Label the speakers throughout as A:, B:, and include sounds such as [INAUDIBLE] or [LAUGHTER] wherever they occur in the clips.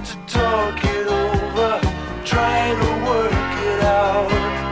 A: got to talk it over, trying to work it out.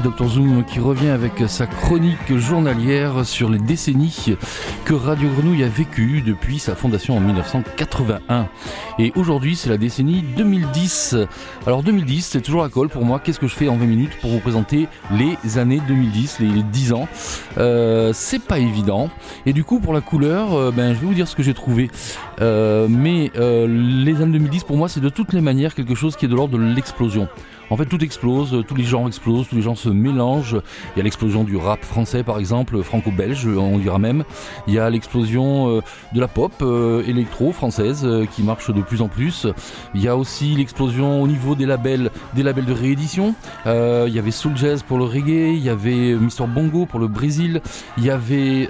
B: Dr Zoom qui revient avec sa chronique journalière sur les décennies que Radio Grenouille a vécues depuis sa fondation en 1981. Et aujourd'hui, c'est la décennie 2010. Alors 2010, c'est toujours la colle pour moi. Qu'est-ce que je fais en 20 minutes pour vous présenter les années 2010, les 10 ans? Euh, C'est pas évident. Et du coup, pour la couleur, euh, ben, je vais vous dire ce que j'ai trouvé. Euh, mais les années 2010, pour moi, c'est de toutes les manières quelque chose qui est de l'ordre de l'explosion. En fait, tout explose, tous les genres explosent, tous les gens se mélangent. Il y a l'explosion du rap français, par exemple, franco-belge, on dira même. Il y a l'explosion euh, de la pop euh, électro française euh, qui marche de plus en plus. Il y a aussi l'explosion au niveau des labels, des labels de réédition. Il y avait Soul Jazz pour le reggae, il y avait Mr Bongo pour le Brésil, il y avait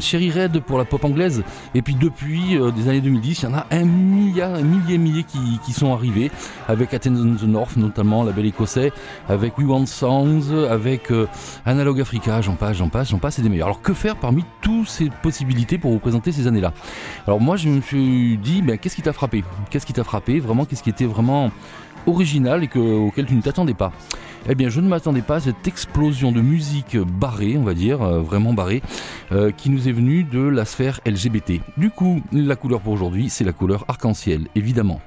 B: Cherry Red pour la pop anglaise. Et puis depuis des années 2010, il y en a un milliard, un millier, millier qui, sont arrivés avec Athens on the North label écossais, avec We Want Sounds, avec euh, Analog Africa, j'en passe, j'en passe, j'en passe, et des meilleurs. Alors que faire parmi toutes ces possibilités pour vous présenter ces années-là? Alors moi je me suis dit, ben, qu'est-ce qui t'a frappé? Qu'est-ce qui t'a frappé? Vraiment, qu'est-ce qui était vraiment original et que, auquel tu ne t'attendais pas? Eh bien, je ne m'attendais pas à cette explosion de musique barrée, on va dire, euh, vraiment barrée, euh, qui nous est venue de la sphère LGBT. Du coup, la couleur pour aujourd'hui, c'est la couleur arc-en-ciel, évidemment.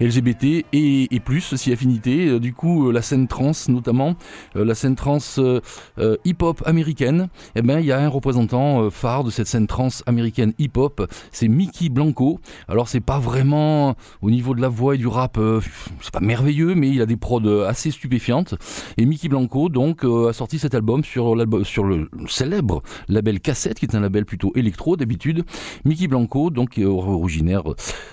B: LGBT et, et plus, si affinité. Euh, Du coup, la scène trans, notamment, la scène trans hip-hop américaine, eh ben, il y a un représentant phare de cette scène trans américaine hip-hop, c'est Mickey Blanco. Alors, c'est pas vraiment au niveau de la voix et du rap, c'est pas merveilleux, mais il a des prods assez stupéfiantes. Et Mickey Blanco, donc, euh, a sorti cet album sur, sur le célèbre label Cassette, qui est un label plutôt électro d'habitude. Mickey Blanco, donc, est originaire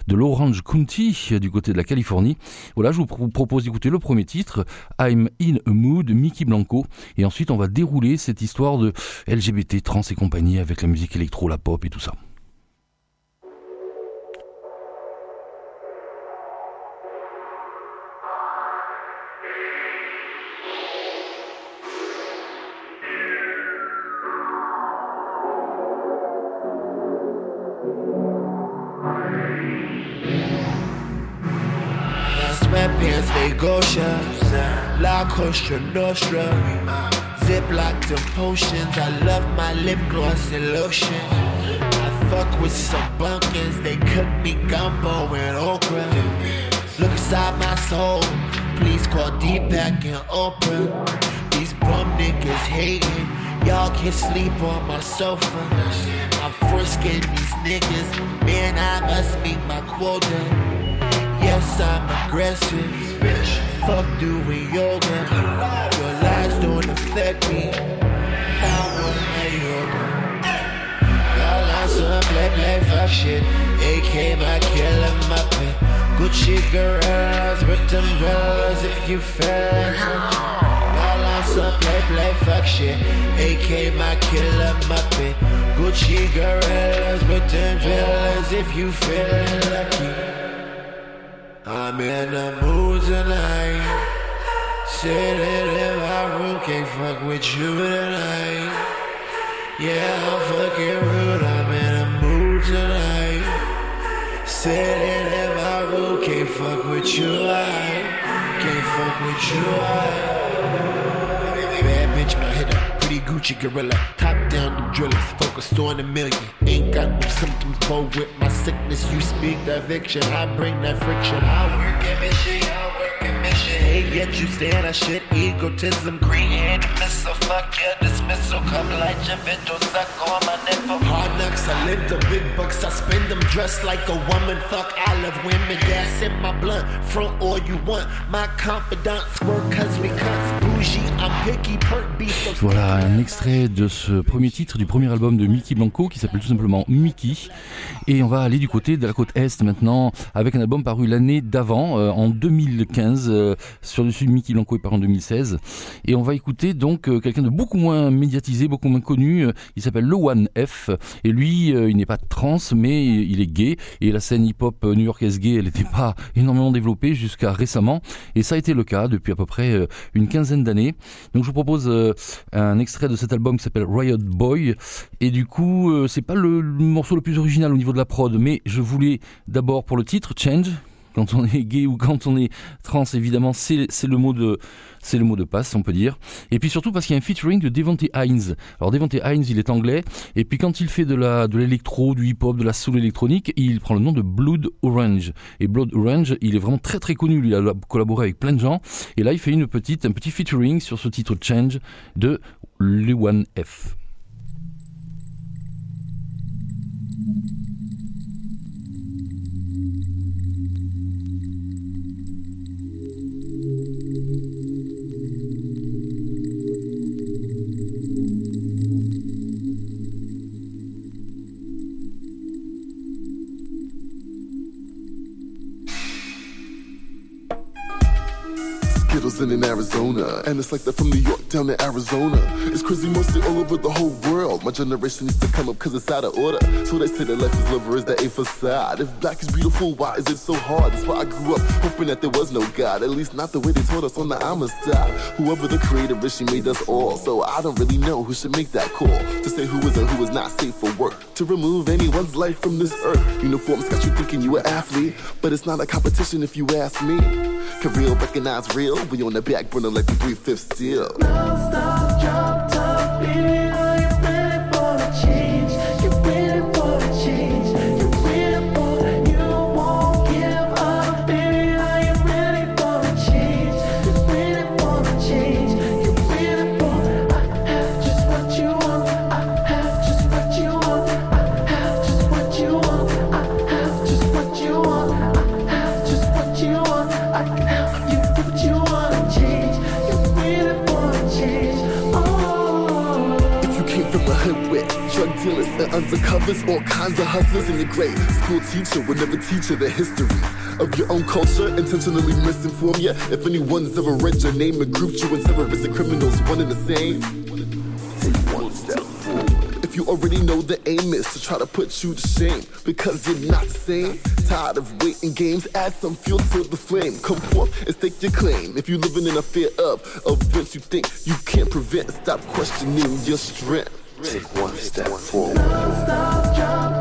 B: de l'Orange County, du côté de la Californie. Voilà, je vous pro- propose d'écouter le premier titre, I'm in a mood, Mickey Blanco. Et ensuite, on va dérouler cette histoire de LGBT, trans et compagnie avec la musique électro, la pop et tout ça.
C: Gosha. La Costa Nostra. Ziplocked in potions. I love my lip gloss and lotion. I fuck with some bunkers. They cook me gumbo and okra. Look inside my soul. Please call Deepak and Oprah. These bum niggas hating. Y'all can sleep on my sofa. I'm frisking these niggas. Man, I must meet my quota. Yes, I'm aggressive. Fuck do doing yoga. Your lies don't affect me. I want yoga. Y'all on some play, play, fuck shit. AK, my killer, my pet. Gucci girls with umbrellas if you fell. Y'all on some play, play, fuck shit. AK, my killer, my pet. Gucci girls with umbrellas if you feel lucky. I'm in the mood tonight. Sitting in my room, can't fuck with you tonight. Yeah, I'm fucking rude. I'm in a mood tonight. Sitting in my room, can't fuck with you. I can't fuck with you. I bad bitch, my head Pretty Gucci gorilla, top down the drillers, focused on a million. Ain't got no symptoms, go with my sickness. You speak that fiction, I bring that friction. I work at mission, I work at mission. Hey, yet you stand, I shit egotism. Hand missile, fuck your dismissal. Come like your bitch, suck on my nipple. Hard lux. I live the big bucks, I spend them dressed like a woman. Fuck, I love women. Gas in my blunt, front all you want. My confidants work cause we cunts. Bougie, I'm picky, perk beat. So
B: Voilà un extrait de ce premier titre du premier album de Mickey Blanco qui s'appelle tout simplement Mickey. Et on va aller du côté de la côte Est maintenant avec un album paru l'année d'avant, euh, en 2015. euh, sur le sud, Mickey Blanco est paru en 2016. Et on va écouter donc euh, quelqu'un de beaucoup moins médiatisé, beaucoup moins connu. Il s'appelle Le One F. Et lui, euh, il n'est pas trans, mais il est gay. Et la scène hip-hop euh, new-yorkaise gay, elle n'était pas [LAUGHS] énormément développée jusqu'à récemment. Et ça a été le cas depuis à peu près euh, une quinzaine d'années. Donc je vous propose un extrait de cet album qui s'appelle Riot Boy. Et du coup, c'est pas le morceau le plus original au niveau de la prod, mais je voulais d'abord pour le titre Change. Quand on est gay ou quand on est trans, évidemment, c'est le mot de passe, on peut dire. Et puis surtout parce qu'il y a un featuring de Devonte Hines. Alors Devonte Hines, il est anglais, et puis quand il fait de l'électro, du hip-hop, de la soul électronique, il prend le nom de Blood Orange. Et Blood Orange, il est vraiment très très connu. Il a collaboré avec plein de gens. Et là, il fait une petite un petit featuring sur ce titre Change de Luan F.
D: In, Arizona, and it's like that from New York down to Arizona. It's crazy mostly all over the whole world. My generation needs to come up cause it's out of order. So they say that life is love or is that a facade? If black is beautiful, why is it so hard? That's why I grew up hoping that there was no God. At least not the way they told us on the Amistad. Whoever the creator is, she made us all. So I don't really know who should make that call. To say who is and who is not safe for work. To remove anyone's life from this earth. Uniforms got you thinking you an athlete. But it's not a competition if you ask me. Can real recognize real? We on the back burner like the breathe fifth steel. No, with drug dealers and undercovers, all kinds of hustlers in your grade, school teacher would never teach you the history of your own culture, intentionally misinform you. If anyone's ever read your name and grouped you in terrorists and criminals, one and the same. Take one step forward. If you already know the aim is to try to put you to shame because you're not the same. Tired of waiting games, add some fuel to the flame. Come forth and stake your claim. If you're living in a fear of events you think you can't prevent, stop questioning your strength. Take one step forward.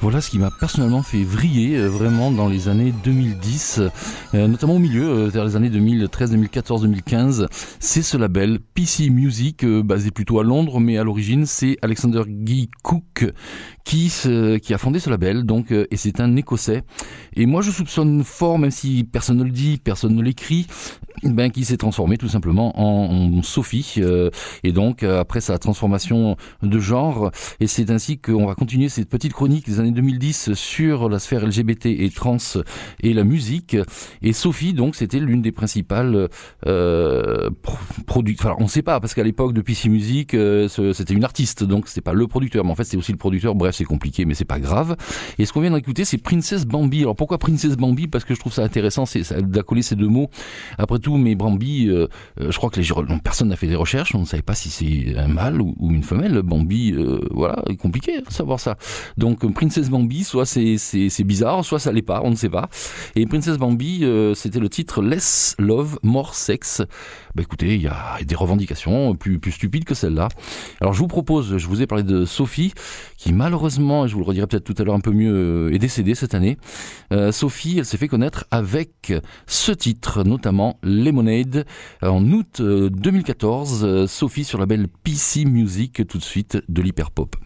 B: Voilà ce qui m'a personnellement fait vriller euh, vraiment dans les années 2010, euh, notamment au milieu, euh, vers les années 2013, 2014, 2015. C'est ce label PC Music, basé plutôt à Londres, mais à l'origine c'est Alexander Guy Cook qui, se- qui a fondé ce label, donc, euh, et c'est un Écossais. Et moi je soupçonne fort, même si personne ne le dit, personne ne l'écrit, ben, qui s'est transformé tout simplement en, Sophie. euh, et donc euh, après sa transformation de genre, et c'est ainsi qu'on va continuer cette petite chronique des années 2010 sur la sphère LGBT et trans et la musique. Et Sophie, donc, c'était l'une des principales euh, pro- product- Enfin, on ne sait pas parce qu'à l'époque de PC Music, euh, c'était une artiste, donc c'était pas le producteur, mais en fait c'est aussi le producteur. Bref, compliqué, mais c'est pas grave. Et ce qu'on vient d'écouter, c'est Princess Bambi. Alors pourquoi Princess Bambi? Parce que je trouve ça intéressant, d'accoler ces deux mots. Après tout, mais Bambi, euh, euh, je crois que les non, personne n'a fait des recherches, on ne savait pas si c'est un mâle ou, une femelle. Bambi, euh, voilà, compliqué de savoir ça. Donc euh, Princess Bambi, soit c'est bizarre, soit ça l'est pas, on ne sait pas. Et Princess Bambi, c'était le titre Less Love, More Sex. Bah écoutez, il y a des revendications plus plus stupides que celle-là. Alors je vous propose, je vous ai parlé de Sophie, qui malheureusement, et je vous le redirai peut-être tout à l'heure un peu mieux, euh, est décédée cette année. Euh, Sophie, elle s'est fait connaître avec ce titre, notamment Lemonade, en août euh, 2014. euh, Sophie sur la belle PC Music, tout de suite de l'hyperpop.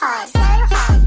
E: Hard.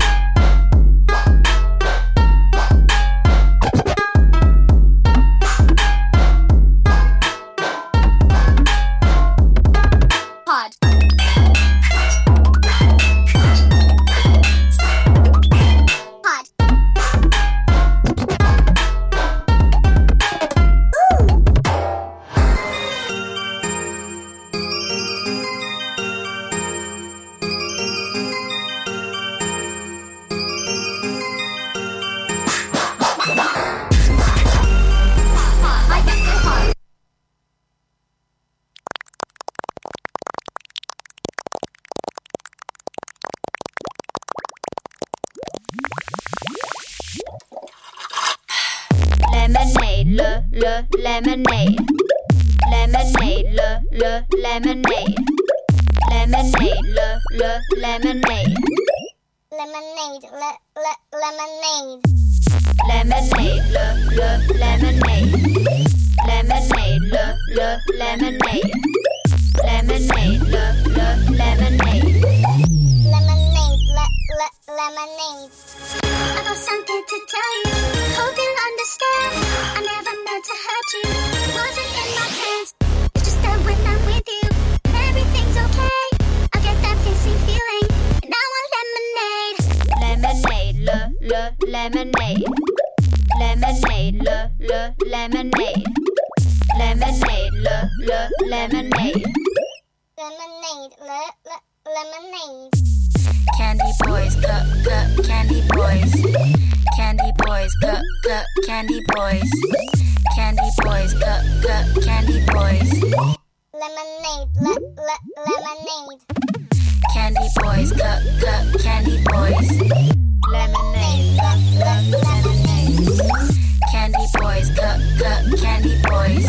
E: Le, le, lemonade. Lemonade, le, le. Lemonade, lemonade. Lemonade, le, le, lemonade. Lemonade, le, le, lemonade.
F: Candy boys, cup, cup, candy boys. Candy boys, cup, cup, candy boys. Candy boys, cup, cup, candy boys.
E: Lemonade, le, le, lemonade.
F: Candy boys, cup, cup, candy boys.
E: lemonade, le, le, lemonade.
F: Candy boys, cup, cup, candy boys.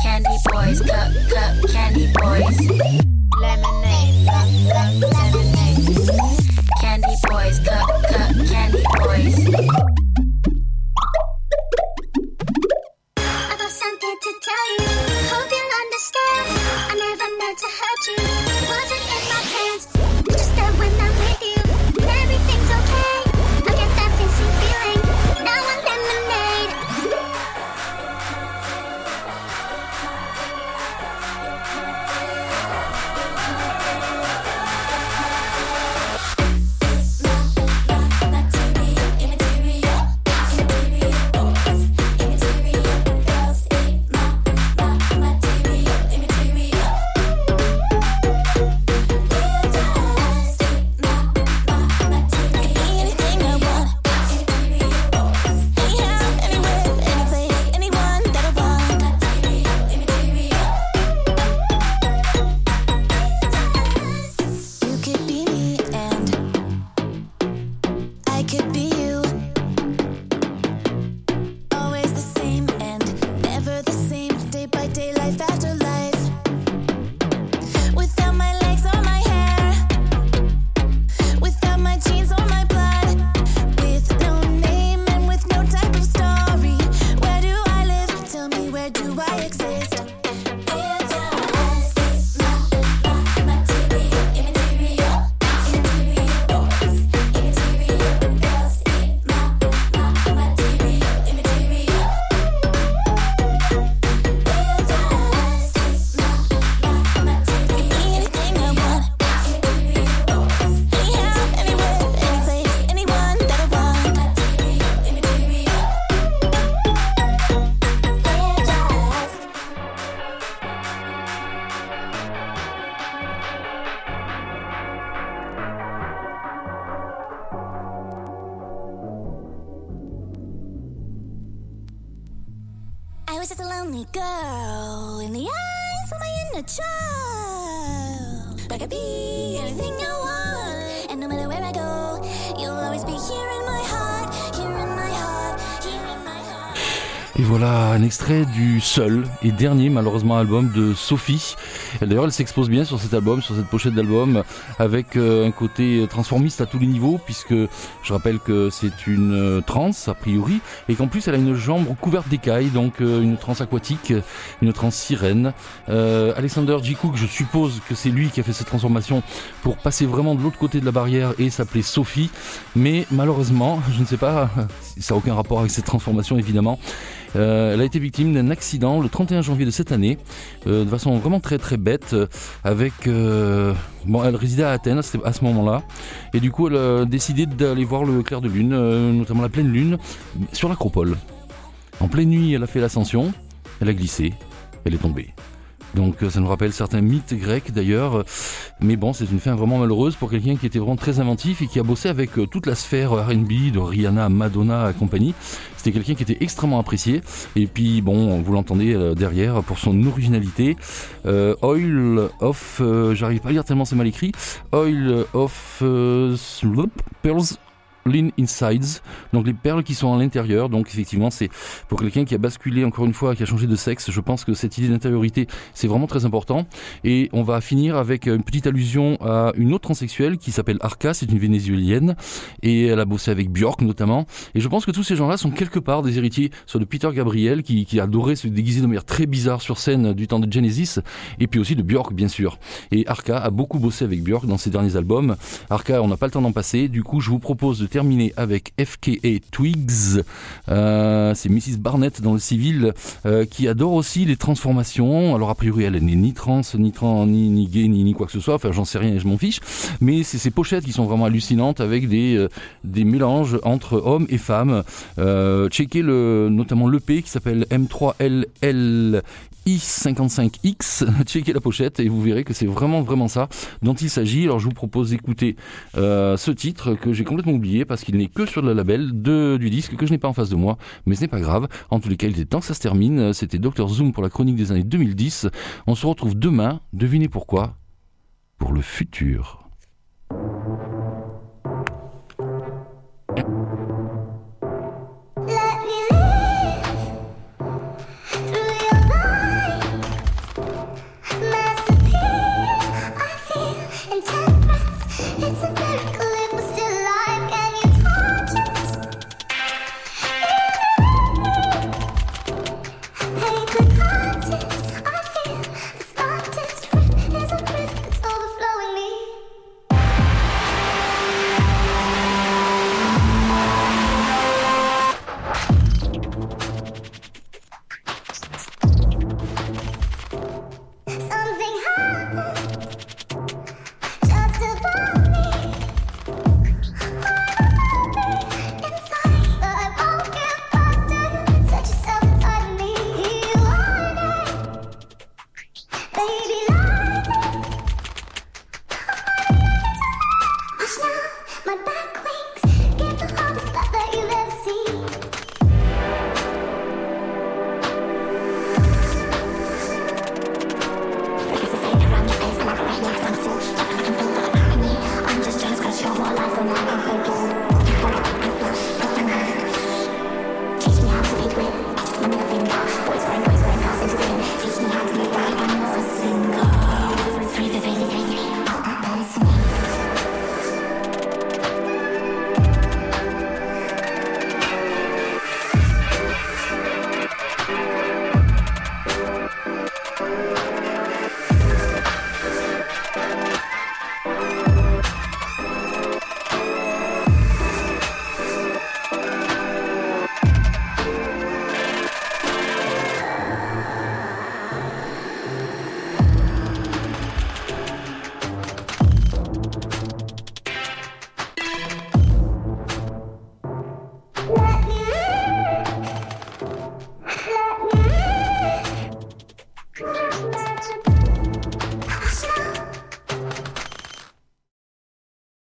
F: Candy boys, cup, cup, candy boys.
E: Lemonade, le, le, lemonade.
F: Candy boys, cup, cup,
B: du seul et dernier malheureusement album de Sophie. D'ailleurs elle s'expose bien sur cet album, sur cette pochette d'album, avec euh, un côté transformiste à tous les niveaux, puisque je rappelle que c'est une euh, transe a priori, et qu'en plus elle a une jambe couverte d'écailles, donc euh, une transe aquatique, une transe sirène. Alexander J. Cook, je suppose que c'est lui qui a fait cette transformation pour passer vraiment de l'autre côté de la barrière et s'appeler Sophie, mais malheureusement, [LAUGHS] je ne sais pas, ça n'a aucun rapport avec cette transformation évidemment, euh, elle a été victime d'un accident le 31 janvier de cette année, euh, de façon vraiment très très bête, euh, avec... bon, elle résidait à Athènes à ce- moment-là, et du coup elle a décidé d'aller voir le clair de lune, notamment la pleine lune, sur l'acropole. En pleine nuit, elle a fait l'ascension, elle a glissé, elle est tombée. Donc euh, ça nous rappelle certains mythes grecs d'ailleurs. Mais bon, c'est une fin vraiment malheureuse pour quelqu'un qui était vraiment très inventif et qui a bossé avec euh, toute la sphère RB, de Rihanna, Madonna et compagnie. C'était quelqu'un qui était extrêmement apprécié. Et puis bon, vous l'entendez euh, derrière pour son originalité. Oil of, j'arrive pas à lire tellement c'est mal écrit. Oil of euh, Pearls Lean Insides, donc les perles qui sont à l'intérieur. Donc effectivement, c'est pour quelqu'un qui a basculé encore une fois, qui a changé de sexe. Je pense que cette idée d'intériorité, c'est vraiment très important. Et on va finir avec une petite allusion à une autre transsexuelle qui s'appelle Arca, c'est une vénézuélienne et elle a bossé avec Björk notamment. Et je pense que tous ces gens-là sont quelque part des héritiers soit de Peter Gabriel qui, qui adorait se déguiser de manière très bizarre sur scène du temps de Genesis et puis aussi de Björk bien sûr. Et Arca a beaucoup bossé avec Björk dans ses derniers albums. Arca, on n'a pas le temps d'en passer. Du coup, je vous propose de terminer avec FKA Twigs. Euh, c'est Mrs Barnett dans le civil euh, qui adore aussi les transformations. Alors a priori, elle n'est ni trans, ni trans, ni, ni gay, ni, ni quoi que ce soit. Enfin, j'en sais rien et je m'en fiche. Mais c'est ces pochettes qui sont vraiment hallucinantes avec des euh, des mélanges entre hommes et femmes. Checkez le notamment l'EP qui s'appelle M3LL I55X, [LAUGHS] checkez la pochette et vous verrez que c'est vraiment vraiment ça dont il s'agit. Alors je vous propose d'écouter euh, ce titre que j'ai complètement oublié parce qu'il n'est que sur le label de, du disque que je n'ai pas en face de moi, mais ce n'est pas grave. En tous les cas, il était temps que ça se termine. C'était Dr Zoom pour la chronique des années 2010. On se retrouve demain, devinez pourquoi? Pour le futur.